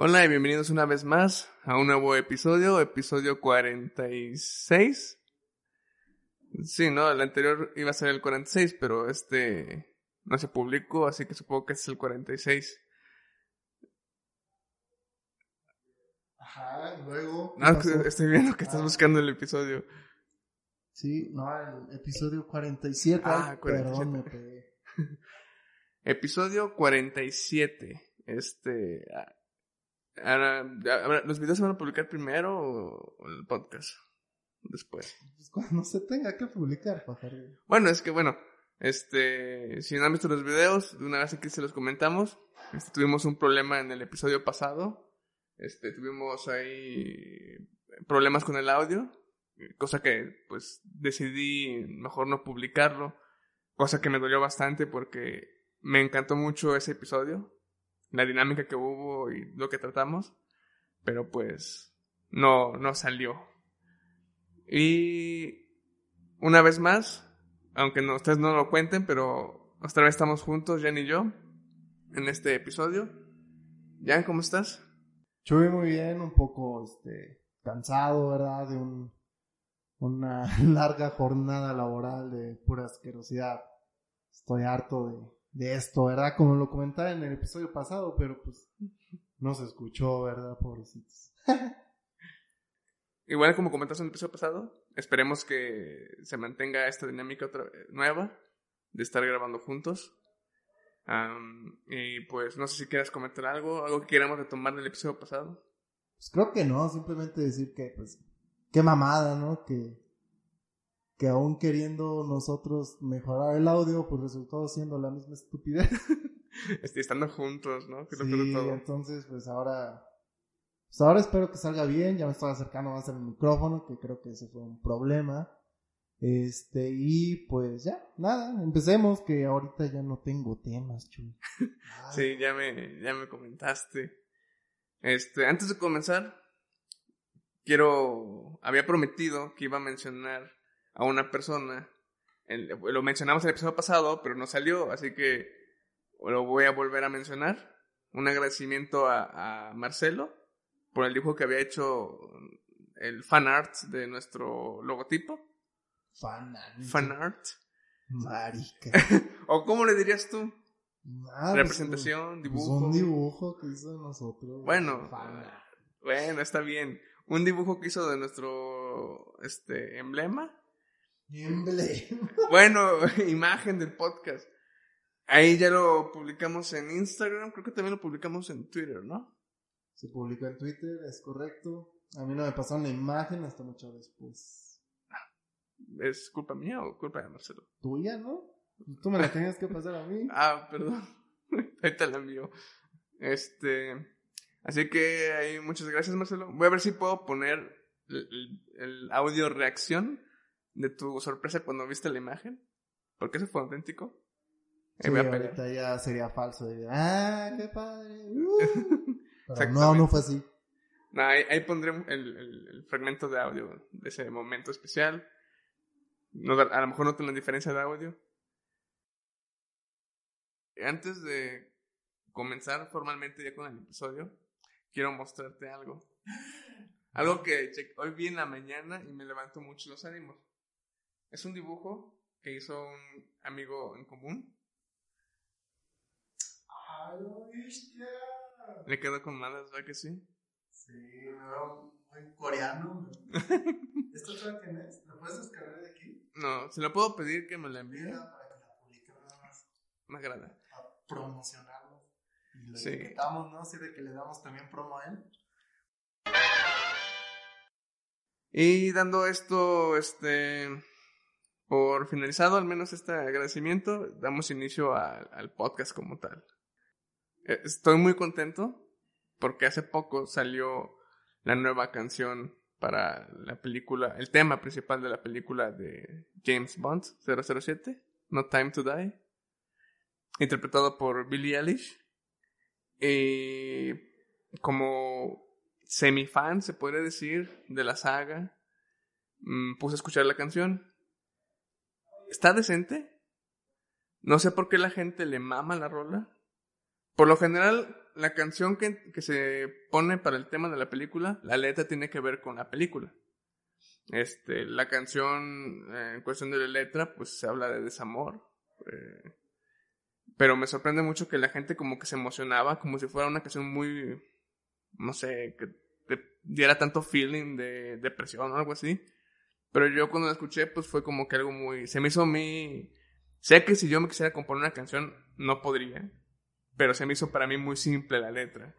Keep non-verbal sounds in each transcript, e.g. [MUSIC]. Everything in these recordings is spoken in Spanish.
Hola y bienvenidos una vez más a un nuevo episodio, episodio 46. Sí, no, el anterior iba a ser el 46, pero este no se publicó, así que supongo que es el 46. Ajá, y luego. ¿qué No, pasó? estoy viendo que estás Ah. buscando el episodio. Sí, no, el episodio 47. Ah, ay, 47. Perdón, me pegué. [LAUGHS] Episodio 47. Este. Ah, ahora, ahora, ¿Los videos se van a publicar primero o o el podcast? Después. Pues cuando se tenga que publicar, pajarito. Bueno, es que bueno, este, si no han visto los videos, de una vez aquí se los comentamos. Este, tuvimos un problema en el episodio pasado. Este, tuvimos ahí problemas con el audio, cosa que pues decidí mejor no publicarlo, cosa que me dolió bastante porque me encantó mucho ese episodio, la dinámica que hubo y lo que tratamos, pero pues no no salió. Y una vez más, aunque no, ustedes no lo cuenten, pero otra vez estamos juntos, Jan y yo, en este episodio. Jan, ¿cómo estás? Chuy, muy bien, un poco este, cansado, ¿verdad? De un, una [LAUGHS] larga jornada laboral de pura asquerosidad. Estoy harto de, de esto, ¿verdad? Como lo comentaba en el episodio pasado, pero pues no se escuchó, ¿verdad? Pobrecitos. [LAUGHS] Igual como comentaste en el episodio pasado, esperemos que se mantenga esta dinámica otra nueva de estar grabando juntos. Am, y pues no sé si quieras comentar algo, algo que queramos retomar del episodio pasado. Pues creo que no, simplemente decir que, pues, qué mamada, ¿no? Que, que aún queriendo nosotros mejorar el audio, pues resultó siendo la misma estupidez. [LAUGHS] Este, estando juntos, ¿no? Que lo Sí, todo. entonces, pues ahora, pues ahora espero que salga bien, ya me estoy acercando más al micrófono, que creo que ese fue un problema. Este, y pues ya, nada, empecemos, que ahorita ya no tengo temas, chuy. [LAUGHS] Sí, ya me, ya me comentaste. Este, antes de comenzar, quiero, había prometido que iba a mencionar a una persona. Lo mencionamos en el episodio pasado, pero no salió, así que lo voy a volver a mencionar. Un agradecimiento a, a Marcelo por el dibujo que había hecho el fan art de nuestro logotipo. Fan, Fan art. Marica. [LAUGHS] ¿O cómo le dirías tú? Ah, pues, Representación, pues, dibujo. un dibujo que hizo de nosotros. Bueno, Fan. Bueno, está bien. Un dibujo que hizo de nuestro este emblema. Bueno, [LAUGHS] imagen del podcast. Ahí ya lo publicamos en Instagram, creo que también lo publicamos en Twitter, ¿no? Se publicó en Twitter, es correcto. A mí no me pasaron la imagen hasta mucho después. ¿Es culpa mía o culpa de Marcelo? ¿Tuya, no? Tú me la tenías que pasar a mí. [LAUGHS] Ah, perdón. [LAUGHS] Ahorita la envío. Este. Así que ahí muchas gracias, Marcelo. Voy a ver si puedo poner el audio reacción de tu sorpresa cuando viste la imagen. Porque eso fue auténtico. Sí, ahorita ya sería falso. ah, qué padre. [LAUGHS] uh". Pero no, no fue así. No, ahí, ahí pondré el, el- el fragmento de audio de ese momento especial. No, a lo mejor no tiene diferencia de audio. Antes de comenzar formalmente ya con el episodio, quiero mostrarte algo. Algo que hoy vi en la mañana y me levantó mucho los ánimos. Es un dibujo que hizo un amigo en común. ¡Ay, lo bestia! Le quedó con malas, ¿verdad que sí? Sí, me veo muy coreano. [LAUGHS] ¿Esto sabe quién es? ¿Lo puedes descargar de aquí? No, se lo puedo pedir que me la envíe. Para que la publique nada más. Me agrada. A promocionarlo. Y lo Sí. etiquetamos, ¿no? Así de que le damos también promo a él. Y dando esto, este, por finalizado, al menos este agradecimiento, damos inicio al podcast como tal. Eh, Estoy muy contento porque hace poco salió la nueva canción para la película, el tema principal de la película de James Bond 007, No Time to Die, interpretado por Billie Eilish. Y como semifan, se podría decir, de la saga, mm, puse a escuchar la canción. Está decente. No sé por qué la gente le mama la rola. Por lo general, la canción que, que se pone para el tema de la película, la letra tiene que ver con la película. Este, la canción eh, en cuestión de la letra, pues se habla de desamor. eh, pero me sorprende mucho que la gente como que se emocionaba, como si fuera una canción muy, no sé, que te diera tanto feeling de depresión o algo así. Pero yo cuando la escuché, pues fue como que algo muy, se me hizo a mí, sé que si yo me quisiera componer una canción, no podría, pero se me hizo para mí muy simple la letra.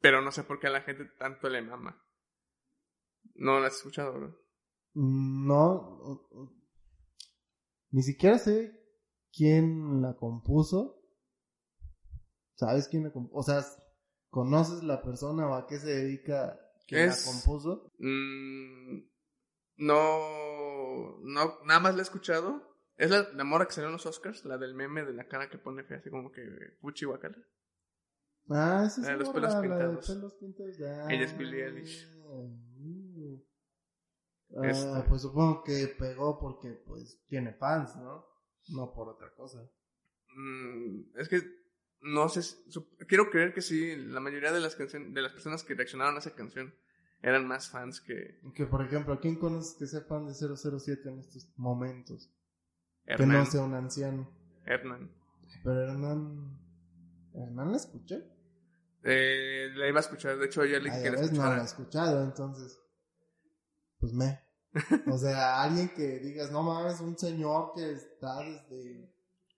Pero no sé por qué a la gente tanto le mama. No la has escuchado, bro. Mm, No, ni siquiera sé quién la compuso. ¿Sabes quién la compuso? O sea, ¿conoces la persona o a qué se dedica quien la compuso? Mm, no, no, nada más la he escuchado. Es la, la morra que salió en los Oscars, la del meme de la cara que pone fea, así como que puchi guacala. Ah, esa es La de los pelos la de pintados. pelos pintados. Ah, Ella es Billie Eilish. Ah, Este. pues supongo que pegó porque pues tiene fans, ¿no? No por otra cosa. Mm, es que no sé, quiero creer que sí, la mayoría de las de las personas que reaccionaron a esa canción eran más fans que Que por ejemplo, ¿a quién conoces que sea fan de 007 en estos momentos? Que Hernán. no sea un anciano. Hernán. Pero Hernán. ¿Hernán la escuché? Eh, la iba a escuchar, de hecho ayer le dije ya que la ves, no la he escuchara. escuchado, entonces. Pues me. [LAUGHS] O sea, alguien que digas, no mames, un señor que está desde.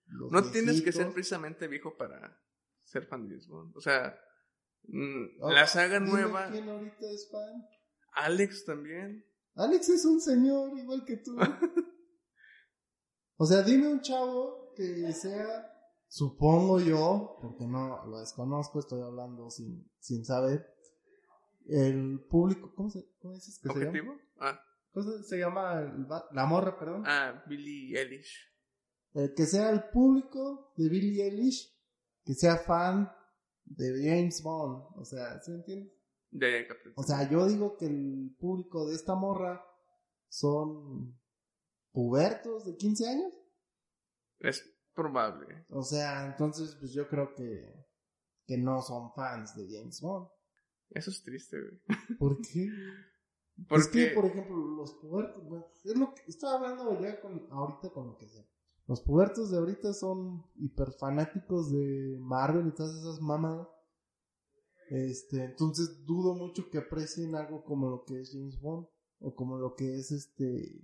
Los No tienes que ser precisamente viejo para ser fan de James Bond. O sea, la saga nueva, ¿Quién ahorita es fan? Alex también. Alex es un señor igual que tú. [LAUGHS] o sea, dime un chavo que sea, supongo yo, porque no lo desconozco, estoy hablando sin, sin saber, el público, ¿cómo, se, cómo dices que se llama? ¿Objetivo? Ah, ¿Cómo se- llama? el la morra, perdón. ah, Billie Eilish. El que sea el público de Billie Eilish, que sea fan de James Bond. O sea, ¿sí me entiendes? Capté. O sea, yo digo que el público de esta morra son pubertos de 15 años. Es probable. O sea, entonces pues yo creo que, que no son fans de James Bond. Eso es triste, güey. ¿Por [LAUGHS] qué? Porque, Es que, por ejemplo, los pubertos, bueno, es lo que estaba hablando ya con, ahorita con lo que sea. Los pubertos de ahorita son hiper fanáticos de Marvel y todas esas mamadas. Este, entonces dudo mucho que aprecien algo como lo que es James Bond o como lo que es este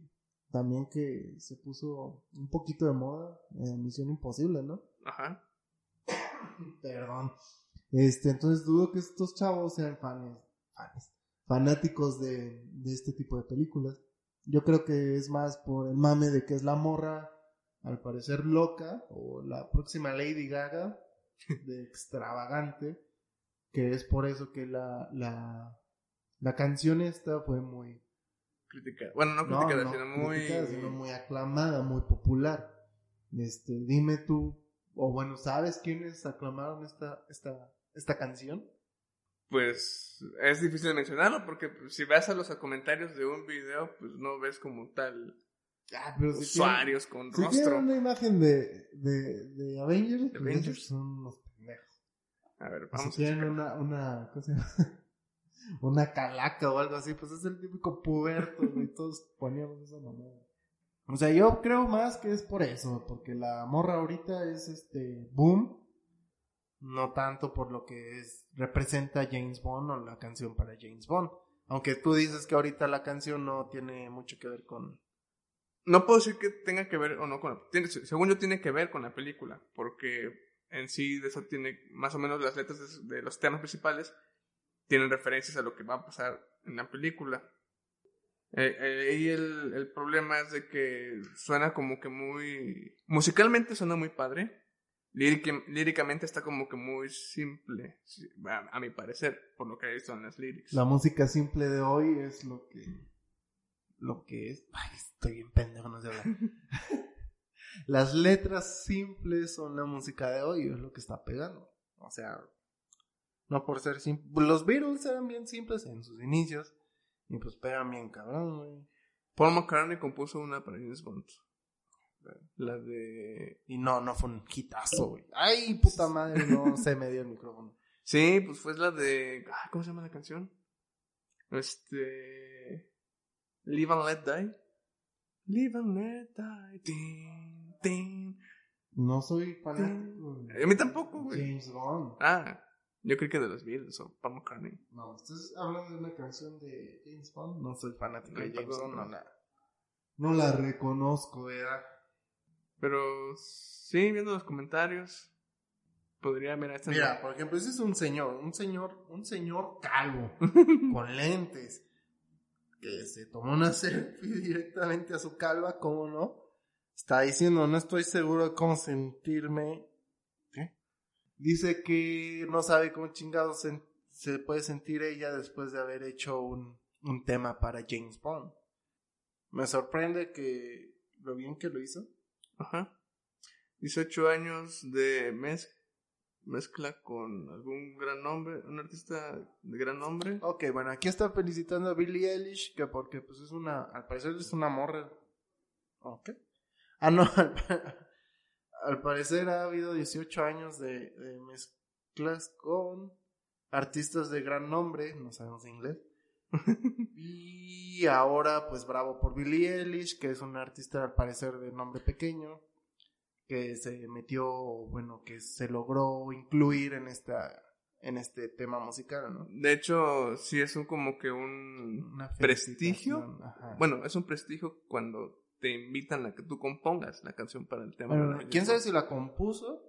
también que se puso un poquito de moda en Misión Imposible, ¿no? ajá. Perdón. Este, entonces dudo que estos chavos sean fans, fans fanáticos de, de este tipo de películas. Yo creo que es más por el mame de que es la morra, al parecer loca, o la próxima Lady Gaga, de extravagante, que es por eso que la, la, la canción esta fue muy, Criticada. Bueno, no criticada, no sino muy. criticada, sino muy aclamada, muy popular. Este, dime tú, o bueno, ¿sabes quiénes aclamaron esta, esta, esta canción? Pues es difícil de mencionarlo porque si vas a los comentarios de un video, pues no ves como tal Ah, pero si usuarios con tienen, si rostro. tienen una imagen de, de, de Avengers, pues Avengers. esos son unos pendejos. A ver, vamos si a tienen una, una, ¿cómo se llama? [LAUGHS] una calaca o algo así, pues es el típico puberto, [LAUGHS] güey, todos poníamos esa mamada. O sea, yo creo más que es por eso, porque la morra ahorita es este boom, no tanto por lo que es representa James Bond o la canción para James Bond. Aunque tú dices que ahorita la canción no tiene mucho que ver con No puedo decir que tenga que ver o no con... Tiene, según yo tiene que ver con la película, porque en sí de eso tiene más o menos las letras de, los temas principales tienen referencias a lo que va a pasar en la película. Eh, eh, y el, el problema es de que suena como que muy... Musicalmente suena muy padre. Lírica- líricamente está como que muy simple, a mi parecer, por lo que he visto en las lyrics. La música simple de hoy es lo que. Lo que es. Ay, estoy bien pendejo, no sé hablar. [LAUGHS] Las letras simples son la música de hoy, es lo que está pegando. O sea, no por ser simples. Los Beatles eran bien simples en sus inicios. Y pues pegan bien cabrón, güey. Paul McCartney compuso una para James Bond. La de... Y no, no fue un hitazo, güey. Ay, puta madre, no [LAUGHS] se me dio el micrófono. Sí, pues fue la de. ah, ¿Cómo se llama la canción? Este. Live and Let Die. Live and Let Die. Tin, tin. No soy fanático. A mí tampoco, güey. James Bond. Ah, yo creo que de los Beatles o Paul McCartney. No, ¿estás hablando de una canción de James Bond? No soy fanático de James. Bond, no la, no la reconozco, ¿verdad? Pero sí, viendo los comentarios, podría, mira, esta Mira, por ejemplo, ese es un señor, un señor, un señor calvo, [LAUGHS] con lentes, que se tomó una [LAUGHS] selfie directamente a su calva, ¿cómo no? Está diciendo, no estoy seguro de cómo sentirme. ¿Qué? Dice que no sabe cómo chingado se, se puede sentir ella después de haber hecho un, un tema para James Bond. Me sorprende que lo bien que lo hizo. Ajá. 18 años de mez mezcla con algún gran nombre, un artista de gran nombre. Ok, bueno, aquí está felicitando a Billie Eilish, que porque pues es una, al parecer es una morra. Ok. Ah, no, [LAUGHS] al, pa- al parecer ha habido 18 años de, de mezclas con artistas de gran nombre, no sabemos inglés. [LAUGHS] Y ahora, pues bravo por Billie Eilish, que es una artista al parecer de nombre pequeño, que se metió, bueno, que se logró incluir en esta, en este tema musical, ¿no? De hecho, sí es un como que un prestigio. ajá. Bueno, es un prestigio cuando te invitan a que tú compongas la canción para el tema. Bueno, quién sabe si la compuso,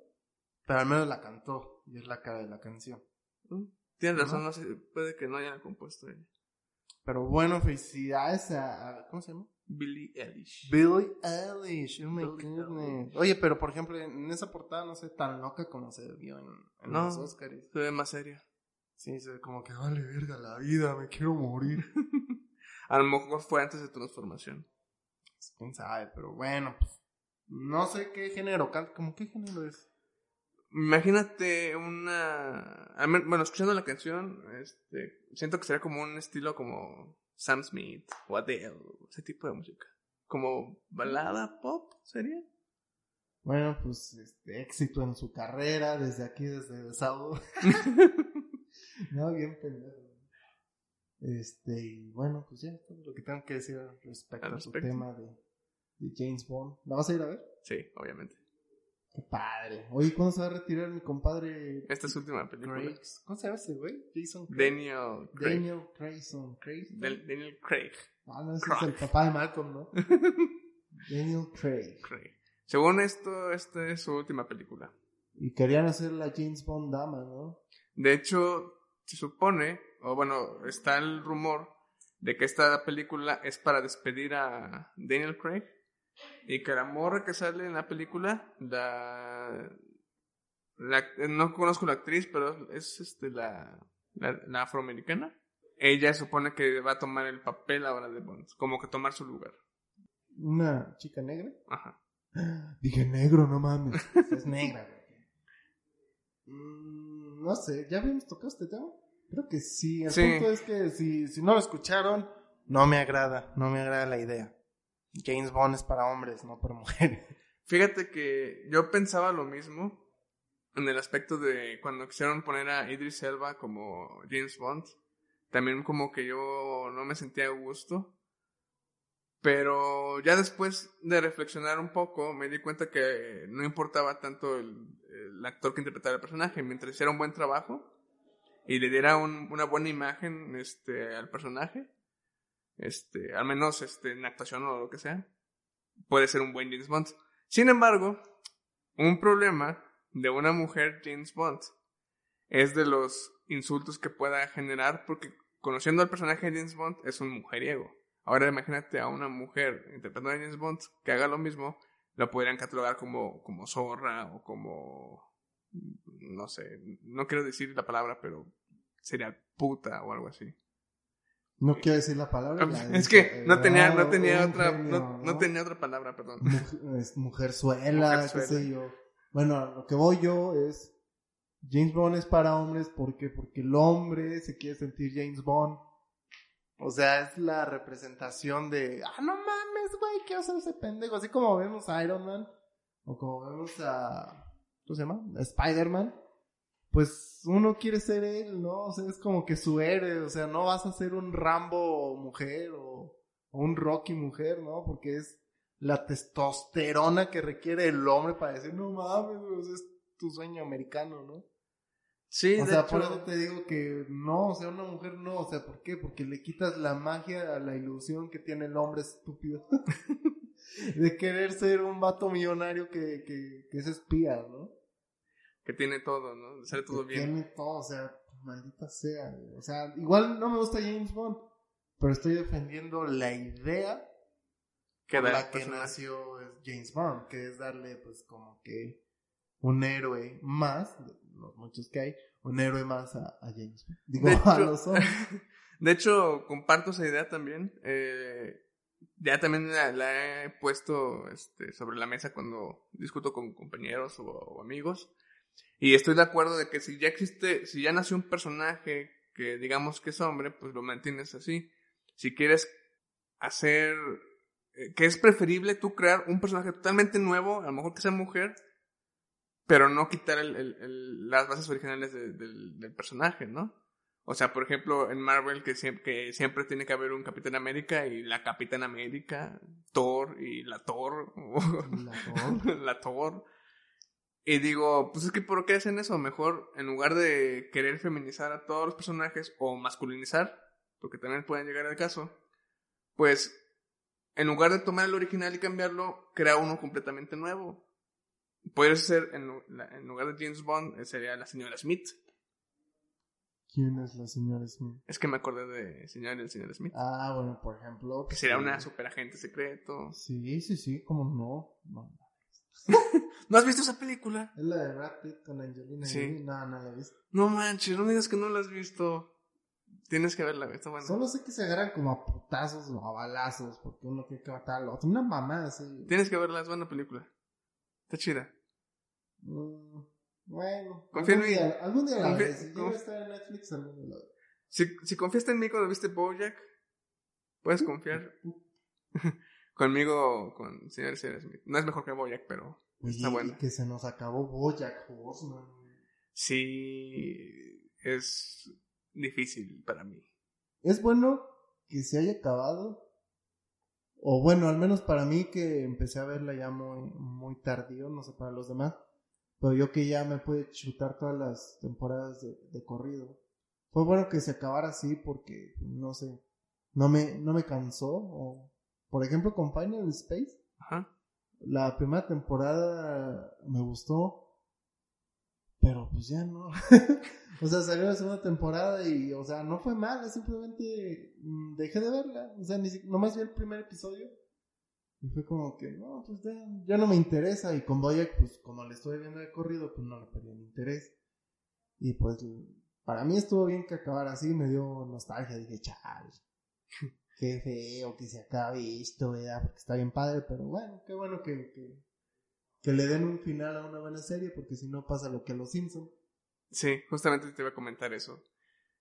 pero al menos la cantó, y es la cara de la canción. Mm, Tienes razón, no sé, puede que no haya compuesto ella. Pero bueno, felicidades a, a- ¿cómo se llama? Billie Eilish. Billie Eilish, oh my Billie goodness. Oye, pero por ejemplo, en esa portada no sé tan loca como se vio en, en No. los Oscars. Se ve más seria. Sí, se ve como que vale verga la vida, me quiero morir. [LAUGHS] A lo mejor fue antes de transformación. Pues, Quién sabe, pero bueno, pues, no sé qué género, canta, como qué género es. Imagínate una... Bueno, escuchando la canción, este, siento que sería como un estilo como Sam Smith o Adele, ese tipo de música. Como balada pop, ¿sería? Bueno, pues este éxito en su carrera desde aquí, desde el sábado. [LAUGHS] [LAUGHS] no, bien pendejo. Este, y bueno, pues ya es todo lo que tengo que decir respecto Al a su respecto. tema de, de James Bond. ¿La vas a ir a ver? Sí, obviamente. Qué padre. Oye, ¿cuándo se va a retirar mi compadre Esta es su última película. ¿Cómo se llama ese güey? Jason Craig. Daniel Craig. Daniel Crayson. Craig. Del- Daniel Craig. Ah, no, ese Craig. es el papá de Malcolm, ¿no? [LAUGHS] Daniel Craig. Craig. Según esto, esta es su última película. Y querían hacer la James Bond dama, ¿no? De hecho, se supone, o bueno, está el rumor de que esta película es para despedir a Daniel Craig y que la morra que sale en la película, la, la- no conozco la actriz, pero es este la, la, la afroamericana. Ella supone que va a tomar el papel ahora de Bond, como que tomar su lugar. Una chica negra. Ajá. [GASPS] Dije negro, no mames. [LAUGHS] es negra. Mm, no sé, ¿ya habíamos tocado este tema? Creo que sí. El Sí. punto es que si, si no lo escucharon, no me agrada. No me agrada la idea. James Bond es para hombres, no para mujeres. [LAUGHS] Fíjate que yo pensaba lo mismo en el aspecto de cuando quisieron poner a Idris Elba como James Bond. También como que yo no me sentía a gusto. Pero ya después de reflexionar un poco, me di cuenta que no importaba tanto el, actor que interpretara el personaje, mientras hiciera un buen trabajo y le diera un- una buena imagen este, al personaje, este, al menos este, en actuación o lo que sea, puede ser un buen James Bond. Sin embargo, un problema de una mujer James Bond es de los insultos que pueda generar, porque conociendo al personaje de James Bond es un mujeriego. Ahora imagínate a una mujer interpretando a James Bond que haga lo mismo, lo podrían catalogar como, como zorra o como, no sé, no quiero decir la palabra, pero sería puta o algo así. No quiero decir la palabra. la Es dije, que no tenía, no ah, tenía otra, genio, no, no tenía otra palabra, perdón. Muj- es mujerzuela, Mujerzuela. qué sé yo. Bueno, a lo que voy yo es James Bond es para hombres porque porque el hombre se quiere sentir James Bond. O sea, es la representación de, ah, no mames, güey, quiero ser ese pendejo, así como vemos a Iron Man o como vemos a ¿cómo se llama? Spider-Man. Pues uno quiere ser él, ¿no? O sea, es como que su héroe, o sea, no vas a ser un Rambo mujer o, un Rocky mujer, ¿no? Porque es la testosterona que requiere el hombre para decir, no mames, es tu sueño americano, ¿no? Sí, o sea, por eso te digo que no, o sea, una mujer no, o sea, ¿por qué? Porque le quitas la magia a la ilusión que tiene el hombre estúpido [LAUGHS] de querer ser un vato millonario que, que, que es espía, ¿no? Que tiene todo, ¿no? Sale todo bien. Tiene todo, o sea, maldita sea. O sea, igual no me gusta James Bond, pero estoy defendiendo la idea que por la que nació James Bond, que es darle, pues, como que un héroe más, los muchos que hay, un héroe más a, James Bond. [LAUGHS] Digo, a los hombres. [LAUGHS] De hecho, comparto esa idea también. Eh, ya también la, he puesto este, sobre la mesa cuando discuto con compañeros o amigos. Y estoy de acuerdo de que si ya existe, si ya nació un personaje que digamos que es hombre, pues lo mantienes así. Si quieres hacer, eh, que es preferible tú crear un personaje totalmente nuevo, a lo mejor que sea mujer, pero no quitar el, el, las bases originales del, del, personaje, ¿no? O sea, por ejemplo, en Marvel que siempre, que siempre tiene que haber un Capitán América y la Capitán América, Thor y la Thor. La Thor. [LAUGHS] la Thor. Y digo, pues es que ¿por qué hacen eso? Mejor, en lugar de querer feminizar a todos los personajes o masculinizar, porque también pueden llegar al caso, pues en lugar de tomar el original y cambiarlo, crea uno completamente nuevo. Puede ser, en, en lugar de James Bond, eh, sería la señora Smith. ¿Quién es la señora Smith? Es que me acordé de señor y el señor Smith. Ah, bueno, por ejemplo. Que sería una super agente secreto. Sí, sí, sí, como no. no. [LAUGHS] ¿No has visto esa película? Es la de Brad Pitt con Angelina sí. No, no la he visto. No manches, no digas que no la has visto. Tienes que verla, está bueno. Solo sé que se agarran como a putazos o a balazos porque uno tiene que matar al otro. Una mamá así. Tienes que verla, es buena película. Está chida. Mm, bueno. Confía en mí. algún día la ves. Si llega a estar en Netflix, algún día la Si, si confiaste en mí cuando viste Bojack, puedes confiar. [LAUGHS] Conmigo, con señor Smith. No es mejor que Boyack, pero está bueno. que se nos acabó Boyack Horseman. Sí, es difícil para mí. Es bueno que se haya acabado. O bueno, al menos para mí que empecé a verla ya muy, muy tardío, no sé para los demás. Pero yo que ya me pude chutar todas las temporadas de, de corrido. Fue bueno que se acabara así porque, no sé, no me, no me cansó o por ejemplo, con Final Space. Ajá. La primera temporada me gustó. Pero pues ya no. [LAUGHS] o sea, salió la segunda temporada y, o sea, no fue mala, simplemente mm, dejé de verla. O sea, ni nomás vi el primer episodio. Y fue como que, no, pues ya, ya no me interesa. Y con Boyack, pues como le estoy viendo de corrido, pues no le perdí el interés. Y pues, para mí estuvo bien que acabara así, me dio nostalgia. Dije, chal qué feo que se acabe esto, ¿verdad? Porque está bien padre, pero bueno, qué bueno que, que, le den un final a una buena serie, porque si no pasa lo que a los Simpsons. Sí, justamente te iba a comentar eso.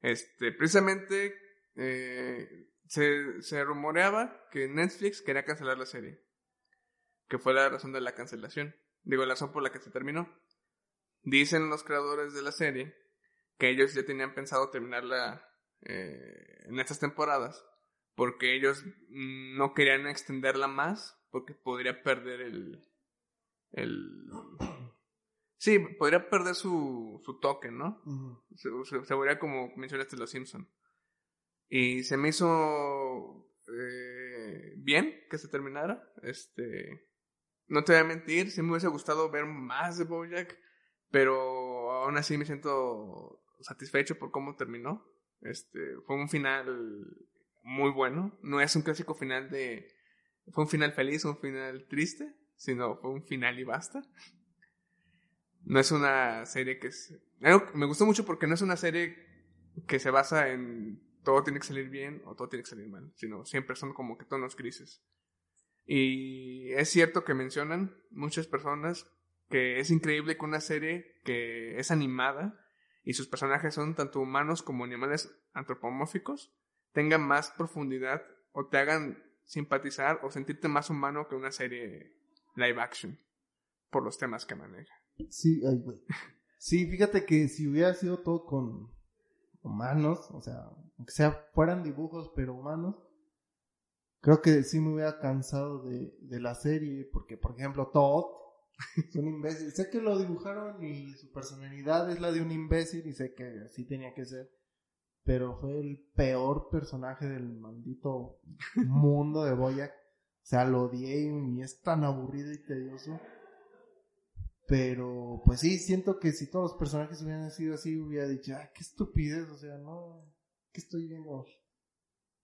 Este, precisamente eh, se, se rumoreaba que Netflix quería cancelar la serie. Que fue la razón de la cancelación. Digo, la razón por la que se terminó. Dicen los creadores de la serie que ellos ya tenían pensado terminarla eh, en estas temporadas porque ellos no querían extenderla más porque podría perder el el [CLEARS THROAT] sí podría perder su, su toque no se, se, vería como mencionaste los Simpson. Y se me hizo eh, bien que se terminara este no te voy a mentir sí me hubiese gustado ver más de BoJack pero aún así me siento satisfecho por cómo terminó. Este fue un final muy bueno. No es un clásico final de... Fue un final feliz, un final triste, sino fue un final y basta. No es una serie que es... me gustó mucho porque no es una serie que se basa en todo tiene que salir bien o todo tiene que salir mal, sino siempre son como que tonos grises. Y es cierto que mencionan muchas personas que es increíble que una serie que es animada y sus personajes son tanto humanos como animales antropomórficos tengan más profundidad o te hagan simpatizar o sentirte más humano que una serie live action por los temas que maneja. Sí, ay. Sí, fíjate que si hubiera sido todo con humanos, o sea, aunque sea fueran dibujos, pero humanos, creo que sí me hubiera cansado de, de la serie, porque por ejemplo Todd es un imbécil. sé que lo dibujaron y su personalidad es la de un imbécil y sé que así tenía que ser, pero fue el peor personaje del maldito mundo de Boyac. O sea, lo odié y es tan aburrido y tedioso. Pero, pues sí, siento que si todos los personajes hubieran sido así, hubiera dicho, ay, qué estupidez, o sea, no, ¿qué estoy viendo?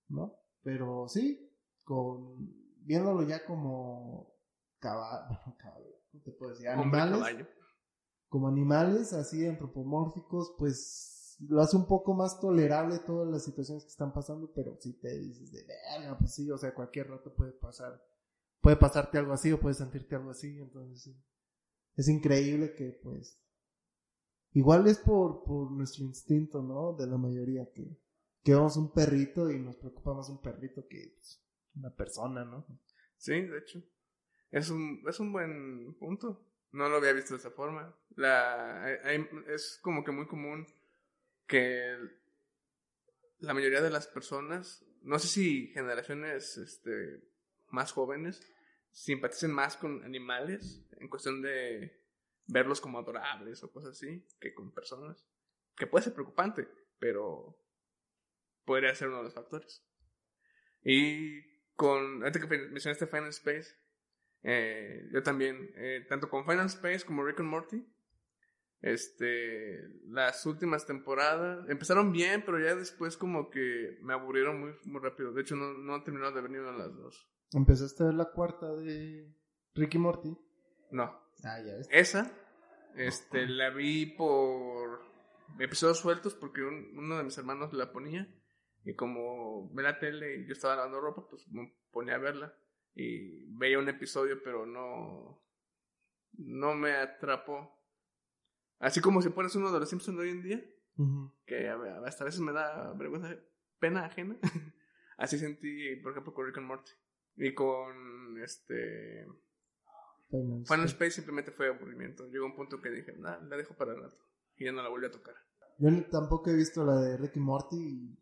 ¿No? Pero sí, con, viéndolo ya como caballo, [LAUGHS] ¿cómo te puedo decir? Animales. Como animales así antropomórficos, pues lo hace un poco más tolerable todas las situaciones que están pasando, pero si te dices de verga, pues sí, o sea, cualquier rato puede pasar, puede pasarte algo así o puedes sentirte algo así, entonces sí es increíble que pues igual es por, por nuestro instinto, ¿no? De la mayoría que, que vemos un perrito y nos preocupa más un perrito que pues, una persona, ¿no? Sí, de hecho. Es un, es un buen punto. No lo había visto de esa forma. La, es como que muy común que la mayoría de las personas, no sé si generaciones este, más jóvenes, simpaticen más con animales en cuestión de verlos como adorables o cosas así que con personas. Que puede ser preocupante, pero podría ser uno de los factores. Y con, antes que mencionaste Final Space, eh, yo también, eh, tanto con Final Space como Rick and Morty, este, las últimas temporadas empezaron bien, pero ya después como que me aburrieron muy, muy rápido. De hecho, no, no han terminado de venir a las dos. ¿Empezaste a ver la cuarta de Ricky Morty? No. Ah, ya ves. Esa, este, la vi por episodios sueltos porque uno de mis hermanos la ponía. Y como ve la tele y yo estaba lavando ropa, pues me ponía a verla. Y veía un episodio, pero no. No me atrapó. Así como si pones uno de los Simpsons de hoy en día, que hasta a veces me da vergüenza, pena ajena. [LAUGHS] Así sentí, por ejemplo, con Rick and Morty. Y con este. Final, Space simplemente fue aburrimiento. Llegó un punto que dije, nada, la dejo para el rato. Y ya no la volví a tocar. Yo tampoco he visto la de Ricky Morty. Y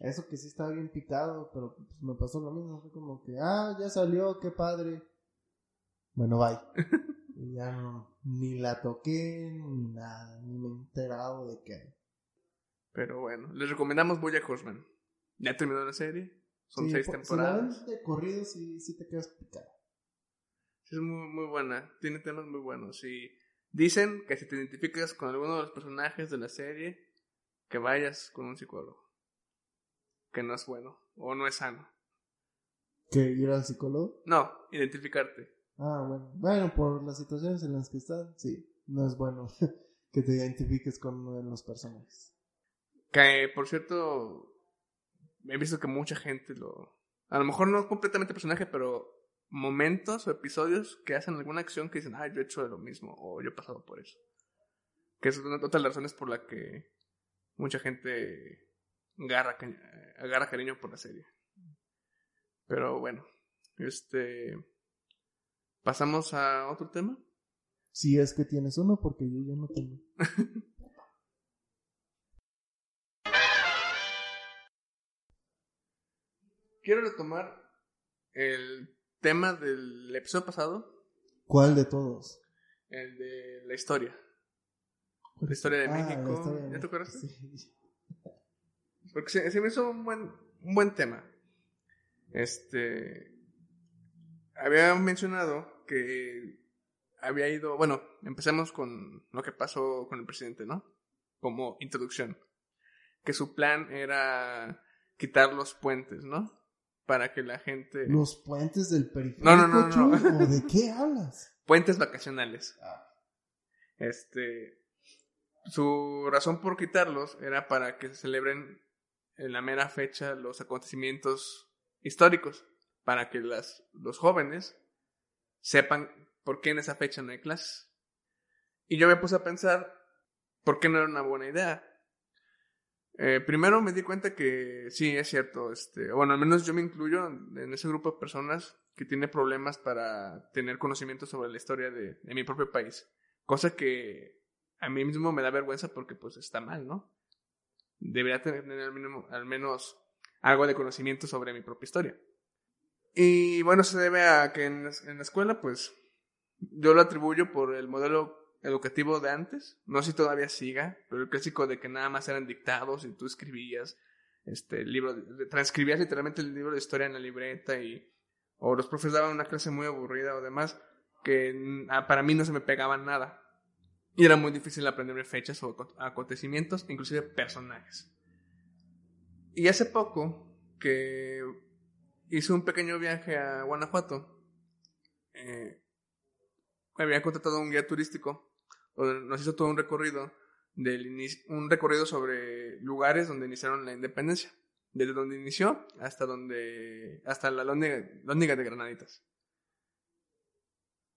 eso que sí estaba bien picado, pero pues, me pasó lo mismo. Fue como que, ah, ya salió, qué padre. Bueno, bye. [LAUGHS] y ya no, ni la toqué, ni nada, ni me he enterado de qué. Pero bueno, les recomendamos Boya Horseman. Ya terminó la serie. Son seis temporadas. Si de corrido, sí, sí te quedas picado. Sí, es muy, muy buena. Tiene temas muy buenos. Y dicen que si te identificas con alguno de los personajes de la serie, que vayas con un psicólogo. Que no es bueno. O no es sano. ¿Que ir al psicólogo? No, identificarte. Ah, bueno. Bueno, por las situaciones en las que están, sí. No es bueno [LAUGHS] que te identifiques con uno de los personajes. Que, por cierto, he visto que mucha gente lo... A lo mejor no completamente personaje, pero momentos o episodios que hacen alguna acción que dicen, ah, yo he hecho lo mismo o yo he pasado por eso. Que es una, de las razones por la que mucha gente agarra, agarra cariño por la serie. Pero bueno, este... ¿Pasamos a otro tema? Si es que tienes uno, porque yo ya no tengo. [LAUGHS] quiero retomar el tema del episodio pasado. ¿Cuál de todos? El de la historia. La historia de ah, México. ¿Ya te acuerdas? Sí. Porque se, me hizo un buen, un buen tema. Este. Había mencionado que había ido. Bueno, empecemos con lo que pasó con el presidente, ¿no? Como introducción. Que su plan era quitar los puentes, ¿no? para que la gente... ¿Los puentes del periférico? No, no, no, no. de qué hablas? Puentes vacacionales. Ah. Este... Su razón por quitarlos era para que se celebren en la mera fecha los acontecimientos históricos, para que las, los jóvenes sepan por qué en esa fecha no hay clases. Y yo me puse a pensar, ¿por qué no era una buena idea? Eh, primero me di cuenta que sí, es cierto, este, bueno, al menos yo me incluyo en ese grupo de personas que tiene problemas para tener conocimiento sobre la historia de, mi propio país. Cosa que a mí mismo me da vergüenza porque pues está mal, ¿no? Debería tener al, menos algo de conocimiento sobre mi propia historia. Y bueno, se debe a que en, la escuela, pues, yo lo atribuyo por el modelo educativo de antes. No sé si todavía siga, pero el clásico de que nada más eran dictados y tú escribías este libro, transcribías literalmente el libro de historia en la libreta y o los profes daban una clase muy aburrida o demás que para mí no se me pegaban nada. Y era muy difícil aprenderme fechas o acontecimientos, inclusive personajes. Y hace poco que hice un pequeño viaje a Guanajuato, eh, había contratado un guía turístico nos hizo todo un recorrido del un recorrido sobre lugares donde iniciaron la independencia, desde donde inició hasta donde hasta la lóndiga de Granaditas.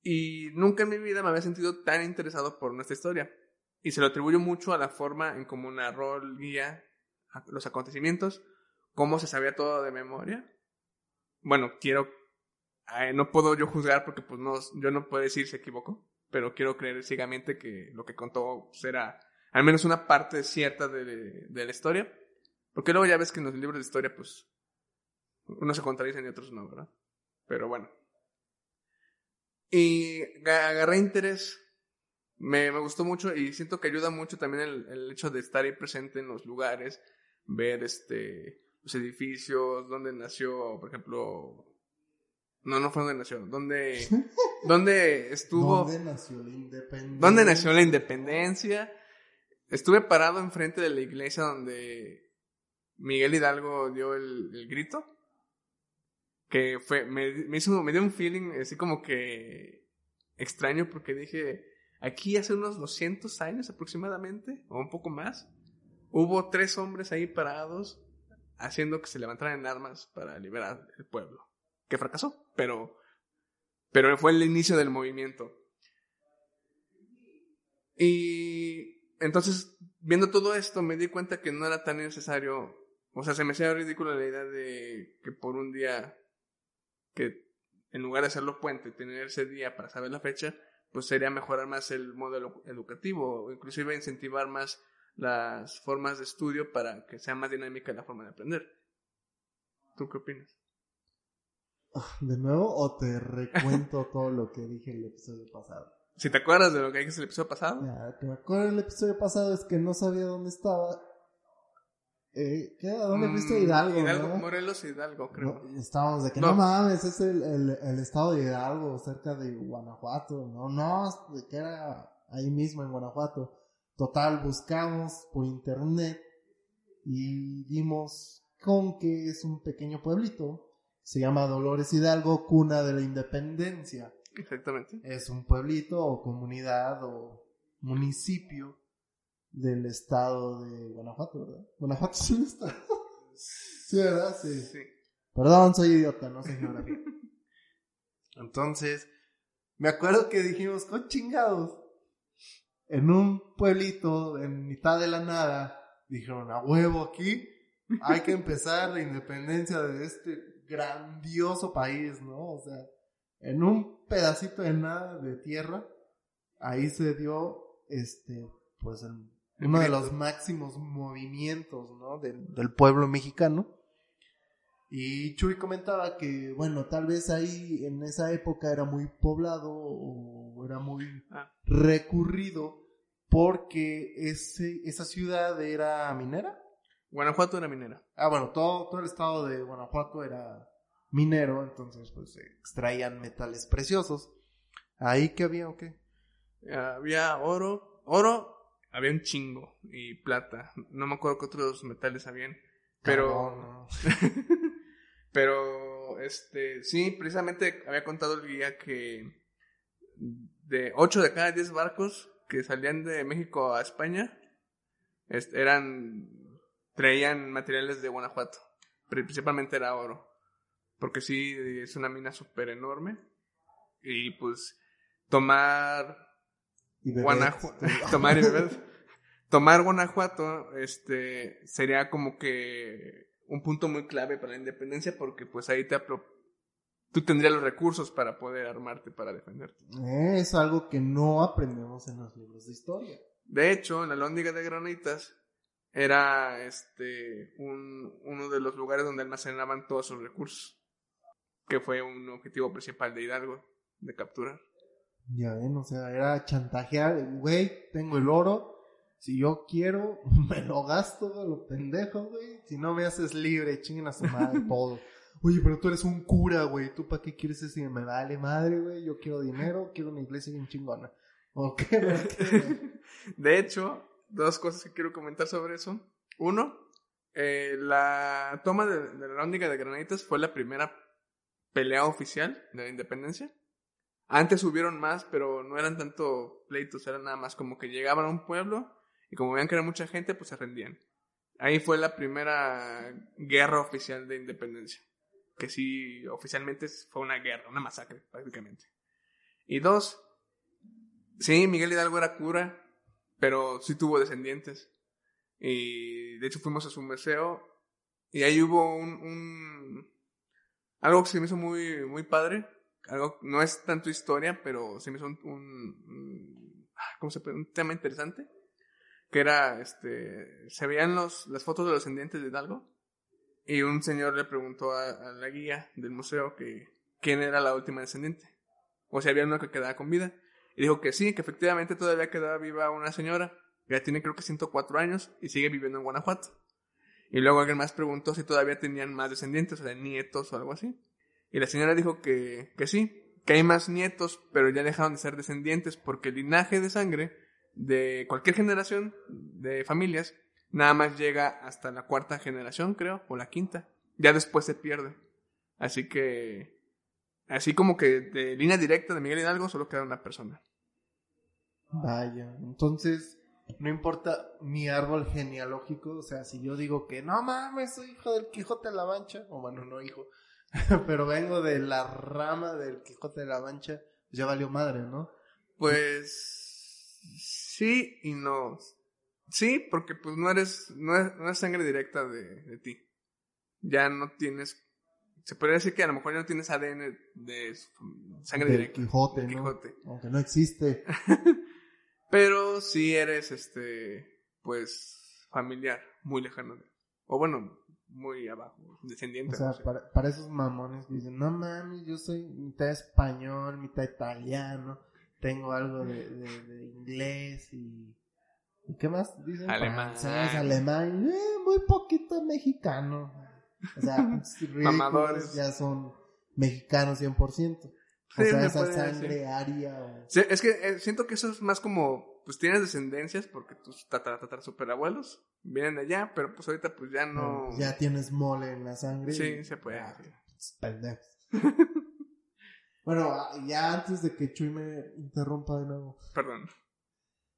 Y nunca en mi vida me había sentido tan interesado por nuestra historia. Y se lo atribuyo mucho a la forma en cómo narró el guía los acontecimientos, cómo se sabía todo de memoria. Bueno, quiero... no puedo yo juzgar porque pues no, yo no puedo decir si se equivocó, pero quiero creer ciegamente que lo que contó será al menos una parte cierta de, de la historia. Porque luego ya ves que en los libros de historia pues unos se contradicen y otros no, ¿verdad? Pero bueno, y agarré interés. Me, me, gustó mucho y siento que ayuda mucho también el, el, hecho de estar ahí presente en los lugares, ver este los edificios, dónde nació, por ejemplo. No, no fue donde nació. ¿Dónde, [LAUGHS] dónde estuvo? ¿Dónde nació la independencia? ¿Dónde nació la independencia? Estuve parado enfrente de la iglesia donde Miguel Hidalgo dio el, el grito que fue, me, me, hizo, me dio un feeling así como que extraño porque dije, aquí hace unos 200 años aproximadamente, o un poco más, hubo tres hombres ahí parados haciendo que se levantaran armas para liberar el pueblo, que fracasó, pero, pero fue el inicio del movimiento. Y entonces, viendo todo esto, me di cuenta que no era tan necesario, o sea, se me hacía ridícula la idea de que por un día que en lugar de hacerlo puente, tener ese día para saber la fecha, pues sería mejorar más el modelo educativo inclusive incentivar más las formas de estudio para que sea más dinámica la forma de aprender. ¿Tú qué opinas? [LAUGHS] ¿De nuevo o te recuento [LAUGHS] todo lo que dije en el episodio pasado? Si te acuerdas de lo que dije en el episodio pasado. Ya, que me acuerdo del episodio pasado es que no sabía dónde estaba eh, ¿Qué? ¿A dónde fuiste? Mm, Hidalgo, Hidalgo Morelos Hidalgo, creo. estábamos de que no, mames, es el, el, estado de Hidalgo, cerca de Guanajuato. No, no, de que era ahí mismo en Guanajuato. Total, buscamos por internet y dimos con que es un pequeño pueblito. Se llama Dolores Hidalgo, cuna de la independencia. Exactamente. Es un pueblito o comunidad o municipio del estado de Guanajuato, ¿verdad? Guanajuato es un estado. [LAUGHS] sí, ¿verdad? Sí. sí. Perdón, soy idiota, no sé geografía. [LAUGHS] Entonces, me acuerdo que dijimos, con chingados, en un pueblito, en mitad de la nada, dijeron, a huevo aquí, hay que empezar la independencia de este grandioso país, ¿no? O sea, en un pedacito de nada de tierra, ahí se dio, este, pues uno de los máximos movimientos ¿no? del, del, pueblo mexicano. Y Chuy comentaba que, bueno, tal vez ahí en esa época era muy poblado o era muy ah. recurrido porque ese, esa ciudad era minera. Guanajuato era minera. Ah, bueno, todo, todo el estado de Guanajuato era minero, entonces pues se extraían metales preciosos. ¿Ahí qué había o qué? Había oro, oro había un chingo y plata. No me acuerdo qué otros metales habían. Pero. [LAUGHS] pero, este, sí, precisamente había contado el guía que de 8 de cada 10 barcos que salían de México a España eran. traían materiales de Guanajuato. Principalmente era oro. Porque sí, es una mina súper enorme. Y pues, tomar Guanajuato. [LAUGHS] [LAUGHS] tomar y. Tomar Guanajuato, este, sería como que un punto muy clave para la independencia porque pues ahí te tú tendrías los recursos para poder armarte para defenderte. Es algo que no aprendemos en los libros de historia. De hecho, la Lóndiga de Granitas era este un, uno de los lugares donde almacenaban todos sus recursos, que fue un objetivo principal de Hidalgo de capturar. Ya ven, o sea, era chantajear, güey, tengo el oro, si yo quiero, [LAUGHS] me lo gasto, lo pendejo, güey. Si no me haces libre, chinguen a su madre [LAUGHS] todo. Oye, pero tú eres un cura, güey. ¿Tú para qué quieres decir? Me vale madre, güey. Yo quiero dinero, quiero una iglesia bien chingona. ¿O qué, [LAUGHS] De hecho, dos cosas que quiero comentar sobre eso. Uno, eh, la toma de, la Lóndiga de Granaditas fue la primera pelea oficial de la independencia. Antes hubieron más, pero no eran tanto pleitos, eran nada más como que llegaban a un pueblo y como veían que era mucha gente, pues se rendían. Ahí fue la primera guerra oficial de independencia. Que sí, oficialmente fue una guerra, una masacre, prácticamente. Y dos, sí, Miguel Hidalgo era cura, pero sí tuvo descendientes. Y de hecho fuimos a su museo y ahí hubo un, un algo que se me hizo muy, muy padre. Algo, no es tanto historia, pero se me hizo un, un, ¿cómo se puede? un tema interesante que era, este, se veían los, las fotos de los descendientes de Hidalgo y un señor le preguntó a, la guía del museo que quién era la última descendiente, o si había una que quedaba con vida. Y dijo que sí, que efectivamente todavía quedaba viva una señora, ya tiene creo que 104 años y sigue viviendo en Guanajuato. Y luego alguien más preguntó si todavía tenían más descendientes, o sea, nietos o algo así. Y la señora dijo que, que sí, que hay más nietos, pero ya dejaron de ser descendientes porque el linaje de sangre de cualquier generación de familias, nada más llega hasta la cuarta generación, creo, o la quinta. Ya después se pierde. Así que, así como que de línea directa de Miguel Hidalgo solo queda una persona. Vaya, entonces, no importa mi árbol genealógico, o sea, si yo digo que no mames, soy hijo del Quijote de la Mancha, o bueno, no hijo, [LAUGHS] pero vengo de la rama del Quijote de la Mancha, ya valió madre, ¿no? Pues Sí y no. Sí, porque pues no eres, no es, sangre directa de, de, ti. Ya no tienes, se podría decir que a lo mejor ya no tienes ADN de sangre del directa. Quijote, ¿no? Quijote. Aunque no existe. [LAUGHS] Pero sí eres, este, pues, familiar, muy lejano. O bueno, muy abajo, descendiente. O sea, para, para esos mamones que dicen, no mames, yo soy mitad español, mitad italiano tengo algo de, de, inglés y ¿qué más dicen? Alemán. alemán, eh, muy poquito mexicano. O sea, [LAUGHS] Mamadores. ya son mexicanos 100%. O sea, esa sangre aria. es que eh, siento que eso es más como, pues tienes descendencias porque tus tatara, superabuelos vienen de allá, pero pues ahorita pues ya no... Ya tienes mole en la sangre. Sí, se puede. Ah, [LAUGHS] Bueno, ah, ya antes de que Chuy me interrumpa de nuevo. Perdón.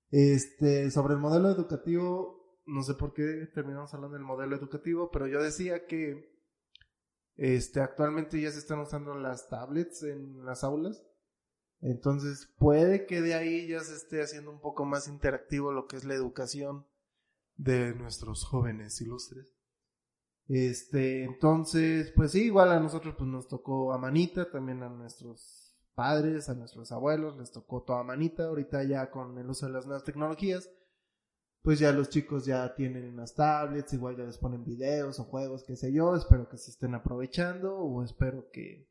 Este, sobre el modelo educativo, no sé por qué terminamos hablando del modelo educativo, pero yo decía que este, actualmente ya se están usando las tablets en las aulas. Entonces, puede que de ahí ya se esté haciendo un poco más interactivo lo que es la educación de nuestros jóvenes ilustres. Este, entonces, pues sí, igual a nosotros pues nos tocó a manita, también a nuestros padres, a nuestros abuelos, les tocó toda manita, ahorita ya con el uso de las nuevas tecnologías, pues ya los chicos ya tienen las tablets, igual ya les ponen videos o juegos, qué sé yo, espero que se estén aprovechando o espero que,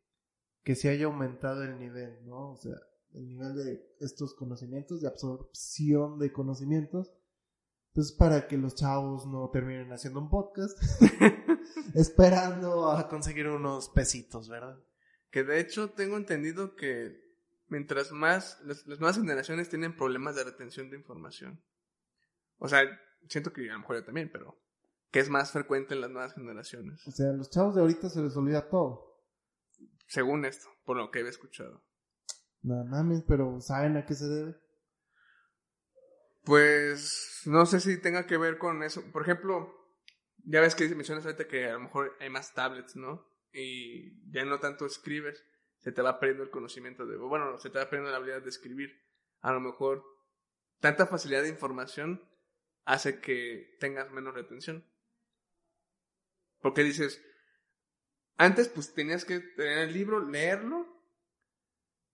que se haya aumentado el nivel, ¿no? O sea, el nivel de estos conocimientos, de absorción de conocimientos, pues para que los chavos no terminen haciendo un podcast, [LAUGHS] esperando a conseguir unos pesitos, ¿verdad? Que de hecho tengo entendido que mientras más las, nuevas generaciones tienen problemas de retención de información. O sea, siento que a lo mejor yo también, pero que es más frecuente en las nuevas generaciones. O sea, a los chavos de ahorita se les olvida todo. Según esto, por lo que he escuchado. No mames, pero ¿saben a qué se debe? Pues no sé si tenga que ver con eso. Por ejemplo, ya ves que mencionas ahorita que a lo mejor hay más tablets, ¿no? Y ya no tanto escribes, se te va perdiendo el conocimiento de, bueno, se te va perdiendo la habilidad de escribir. A lo mejor tanta facilidad de información hace que tengas menos retención. Porque dices, antes pues tenías que tener el libro, leerlo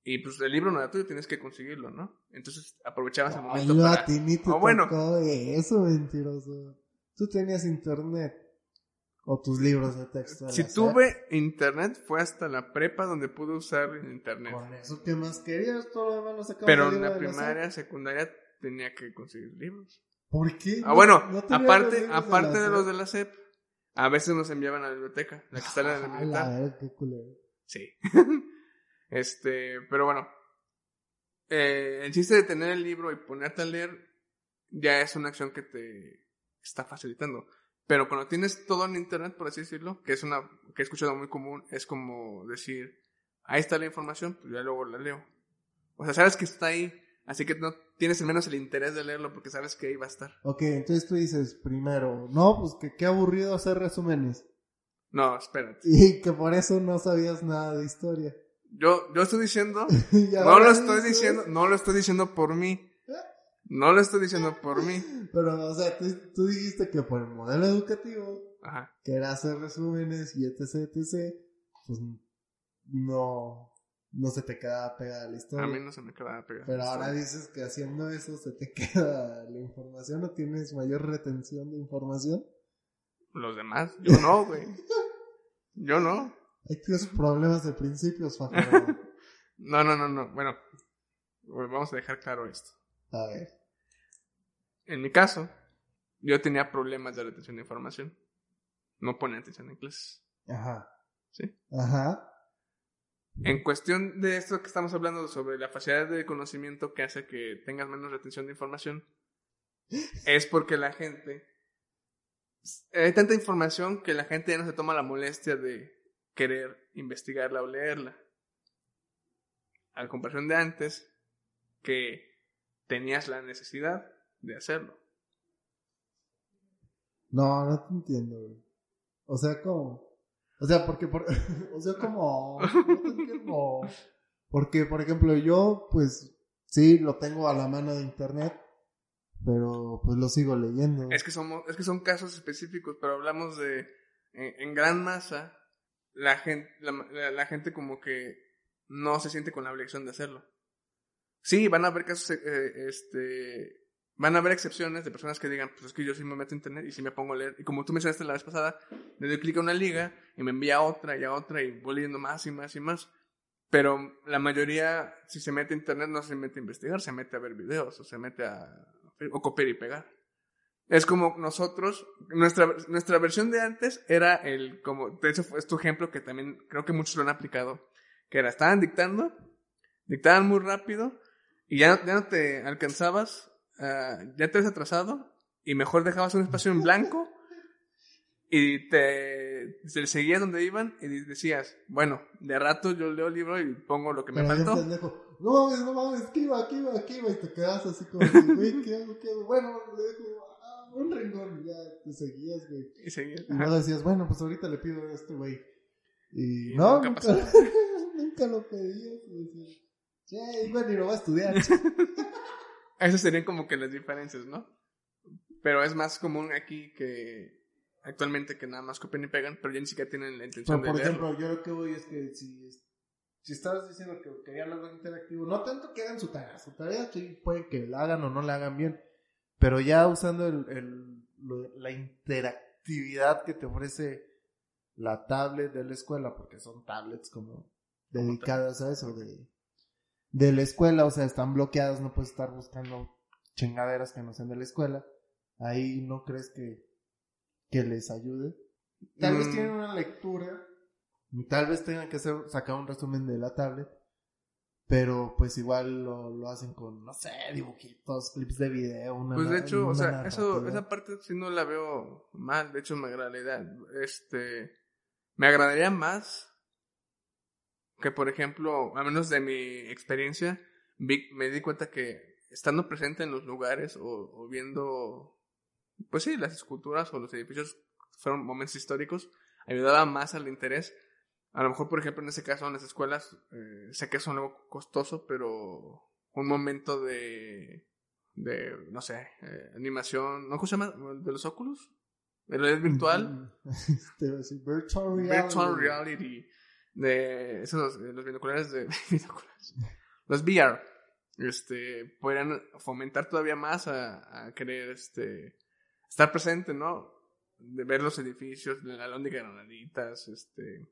Y pues el libro no era tuyo, tienes que conseguirlo, ¿no? Entonces aprovechabas el momento Ay, para... a ti ni te O bueno. tocó eso, mentiroso. Tú tenías internet. O tus libros de texto. al Si tuve internet fue hasta la prepa donde pude usar el internet. Con eso, ¿qué más querías? Todo lo demás lo sacabas Pero en la primaria, secundaria tenía que conseguir libros. ¿Por qué? Ah, No- bueno, no aparte, aparte de la los de la SEP, a veces nos enviaban a la biblioteca, la que está en la Ah, la militar. verga, qué culero. Sí. [LAUGHS] este, pero bueno. Eh, el chiste de tener el libro y ponerte a leer ya es una acción que te está facilitando. Pero cuando tienes todo en internet, por así decirlo, que es una que he escuchado muy común, es como decir, ahí está la información, pues ya luego la leo. O sea, sabes que está ahí, así que no tienes al menos el interés de leerlo porque sabes que ahí va a estar. Ok, entonces tú dices primero, no, pues que qué aburrido hacer resúmenes. No, espérate. [LAUGHS] Y que por eso no sabías nada de historia. Yo, yo estoy diciendo [LAUGHS] No lo estoy diciendo, no lo estoy diciendo por mí. No lo estoy diciendo por mí. Pero, o sea, tú, tú dijiste que por el modelo educativo, Ajá. que era hacer resúmenes y etc, etc, pues no, no se te queda pegada la historia. A mí no se me queda pegado. Pero ahora dices que haciendo eso se te [LAUGHS] queda la información o tienes mayor retención de información. Los demás, yo no, güey. [LAUGHS] Yo no. Hay tienes problemas de principios, Fajardo. [LAUGHS] No, no, no, no. Bueno, vamos a dejar claro esto. A ver. En mi caso, yo tenía problemas de retención de información. No ponía atención en clases. Ajá. ¿Sí? Ajá. En cuestión de esto que estamos hablando sobre la facilidad de conocimiento que hace que tengas menos retención de información, [GASPS] es porque la gente... Hay tanta información que la gente ya no se toma la molestia de querer investigarla o leerla. A comparación de antes, que tenías la necesidad de hacerlo. No, no te entiendo, güey. O sea, ¿cómo? O sea, porque por... [LAUGHS] o sea, como... No te. Porque, por ejemplo, yo, pues, sí, lo tengo a la mano de internet, pero pues lo sigo leyendo. Es que, somos, es que son casos específicos, pero hablamos de, en, en gran masa, la gente, la, la- la gente como que no se siente con la obligación de hacerlo. Sí, van a haber casos, eh, este, van a haber excepciones de personas que digan, pues es que yo sí me meto a internet y sí me pongo a leer. Y como tú mencionaste la vez pasada, le doy clic a una liga y me envía a otra y a otra y voy leyendo más y más y más. Pero la mayoría, si se mete a internet, no se mete a investigar, se mete a ver videos o se mete a o copiar y pegar. Es como nosotros, nuestra, nuestra versión de antes era el, como, de hecho es tu ejemplo que también creo que muchos lo han aplicado, que era, estaban dictando, dictaban muy rápido y ya, ya no te alcanzabas, ah, ya te habías atrasado y mejor dejabas un espacio en blanco y te, te seguías donde iban y decías, bueno, de rato yo leo el libro y pongo lo que me faltó. no mames, no mames, aquí va, aquí va, aquí va, y te quedas así como, güey, ¿qué hago, qué hago? Bueno, le dejo ah, un rincón, y ya te seguías, güey. Y seguías. Y luego decías, bueno, pues ahorita le pido a este güey. Y Y no, nunca nunca, pasó. [LAUGHS] nunca lo pedías. Y decías, che, bueno, y lo va a estudiar. [LAUGHS] Esas serían como que las diferencias, ¿no? Pero es más común aquí que actualmente que nada más copian y pegan, pero ya ni siquiera tienen la intención Pero, por de leerlo. ejemplo, yo lo que voy es que si, si estabas diciendo que querían algo interactivo, no tanto que hagan su tarea, su tarea sí puede que la hagan o no la hagan bien, pero ya usando el, el- lo- la interactividad que te ofrece la tablet de la escuela, porque son tablets como dedicadas a eso de, de la escuela, o sea, están bloqueadas, no puedes estar buscando chingaderas que no sean de la escuela. Ahí no crees que, que les ayude. Tal vez Mm. tienen una lectura, tal vez tengan que hacer, sacar un resumen de la tablet, pero pues igual lo, lo hacen con, no sé, dibujitos, clips de video, una Pues de hecho, o sea, eso, esa parte sí no la veo mal, de hecho me agrada la idea. Este, me agradaría más que, por ejemplo, a menos de mi experiencia, vi- me di cuenta que estando presente en los lugares o, o viendo, pues sí, las esculturas o los edificios fueron momentos históricos, ayudaba más al interés. A lo mejor, por ejemplo, en ese caso, en las escuelas, eh, sé que es algo costoso, pero un momento de, de no sé, eh, animación, ¿no? ¿Cómo se llama? ¿De los óculos? ¿De realidad virtual? [LAUGHS] Este, iba a decir, virtual reality. De esos, los binoculares de, [LAUGHS] binoculares, los VR, este, podrían fomentar todavía más a, a querer, este, estar presente, ¿no? De ver los edificios, la lóndiga de Granaditas, este,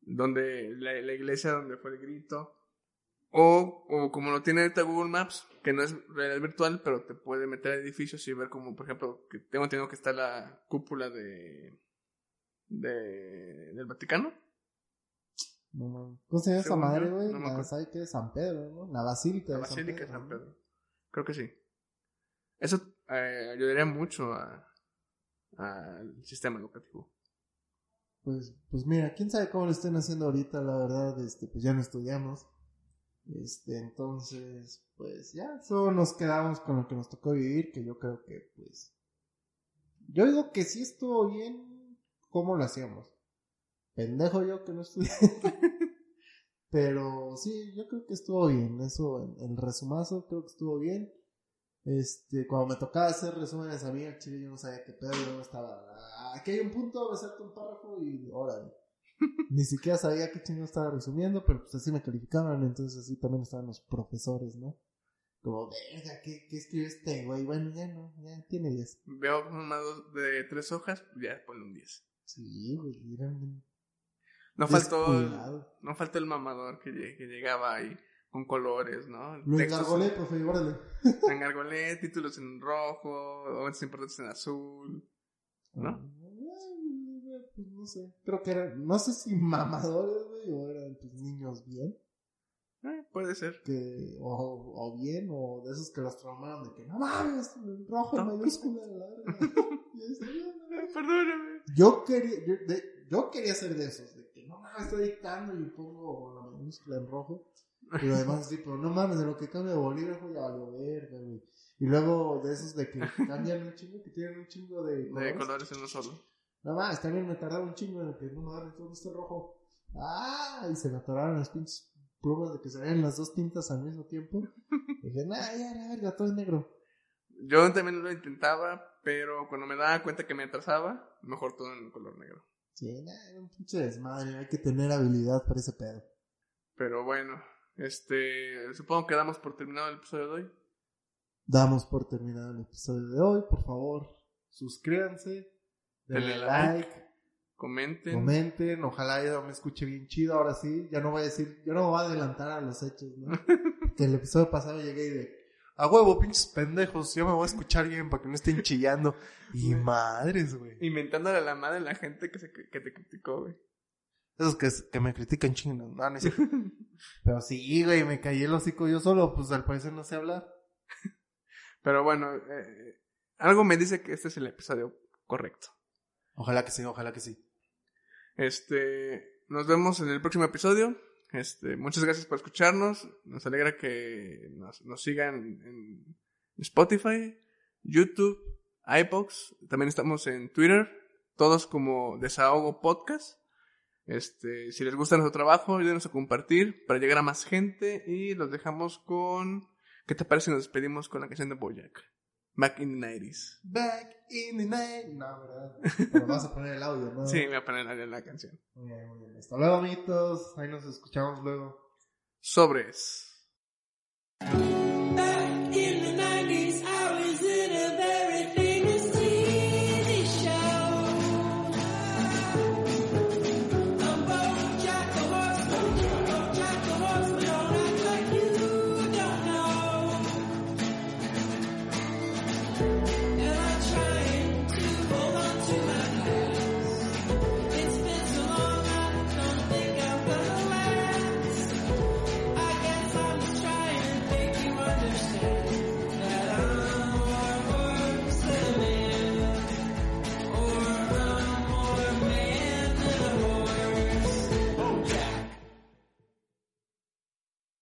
donde, la, la iglesia donde fue el grito, o, o como lo tiene ahorita Google Maps, que no es realidad virtual, pero te puede meter a edificios y ver como, por ejemplo, que tengo entendido que está la cúpula de, de del Vaticano. No. ¿Cómo se llama esa madre, güey? no la. ¿sabe qué? San Pedro, ¿no? La Basílica La de San Basílica de Pedro. San. Pedro. Creo que sí. Eso eh, ayudaría mucho a al sistema educativo. Pues, pues mira, quién sabe cómo lo estén haciendo ahorita, la verdad, este, pues ya no estudiamos. Este, entonces, pues ya, solo nos quedamos con lo que nos tocó vivir, que yo creo que, pues, yo digo que sí estuvo bien, ¿cómo lo hacíamos? Pendejo yo que no estudié. [LAUGHS] Pero sí, yo creo que estuvo bien, eso, el resumazo creo que estuvo bien. Este, cuando me tocaba hacer resúmenes a mí, al chile yo no sabía qué pedo, yo no estaba, "Ah, aquí hay un punto, me salto un párrafo y órale. [LAUGHS] Ni siquiera sabía qué chingo estaba resumiendo, pero pues así me calificaban, entonces así también estaban los profesores, ¿no? Como, verga, ¿qué, qué escribió este güey? Bueno, ya no, ya tiene 10. Veo una dos de tres hojas, ya ponle un 10. Sí, güey, eran No faltó, descuidados. no faltó el mamador que, que llegaba ahí con colores, ¿no? Lo engargolé, profe, órale. en [LAUGHS] engargolé, títulos en rojo, momentos importantes en azul. ¿No? Ah, Pues no sé. Creo que eran, no sé si mamadores, güey, o eran pues niños bien. Eh, puede ser. Que, o, o bien, o de esos que los traumaron de que no mames, rojo en mayúscula. [LAUGHS] Perdóname. Yo quería, yo, de- yo quería ser de esos, de que no mames, estoy dictando y pongo la mayúscula en rojo. Y lo demás sí, pero no mames, de lo que cambia de bolígrafo ya valió verga, güey. Y luego de esos de que [LAUGHS] cambian un chingo, que tienen un chingo de De colores. colores en uno solo. No más, también me tardaba un chingo en el que no mames, todo está rojo. Ah, y se me atoraron las pinches plumas de que se veían las dos tintas al mismo tiempo. Y dije, nah, ya, la verga, todo es negro. Yo también lo intentaba, pero cuando me daba cuenta que me atrasaba, mejor todo en color negro. Sí, nah, un pinche desmadre, hay que tener habilidad para ese pedo. Pero bueno, este, supongo que damos por terminado el episodio de hoy. Damos por terminado el episodio de hoy, por favor, suscríbanse, denle Denle like, Comenten. comenten, ojalá yo me escuche bien chido, ahora sí, ya no voy a decir, yo no voy a adelantar a los hechos, ¿no? [LAUGHS] que el episodio pasado llegué y de, a huevo, pinches pendejos, yo me voy a escuchar bien para que no estén chillando. Y madres, güey. Inventándole a la madre a la gente que, se, que te criticó, güey. Esos que, que me critican chingados, no, no es. [LAUGHS] Pero sí, güey, me caí el hocico yo solo, pues al parecer no sé hablar. Pero bueno, eh, algo me dice que este es el episodio correcto. Ojalá que sí, ojalá que sí. Este, nos vemos en el próximo episodio. Este, muchas gracias por escucharnos. Nos alegra que nos, sigan en Spotify, YouTube, iBox. También estamos en Twitter, todos como Desahogo Podcast. Este, si les gusta nuestro trabajo, ayúdenos a compartir para llegar a más gente y los dejamos con ¿Qué te parece si nos despedimos con la canción de Bojack? Back in the 90s. Back in the night. No, ¿verdad? [LAUGHS] Pero vas a poner el audio, ¿no? Sí, me voy a poner la, la canción. Muy bien, muy bien. Hasta luego, amiguitos. Ahí nos escuchamos luego. Sobres.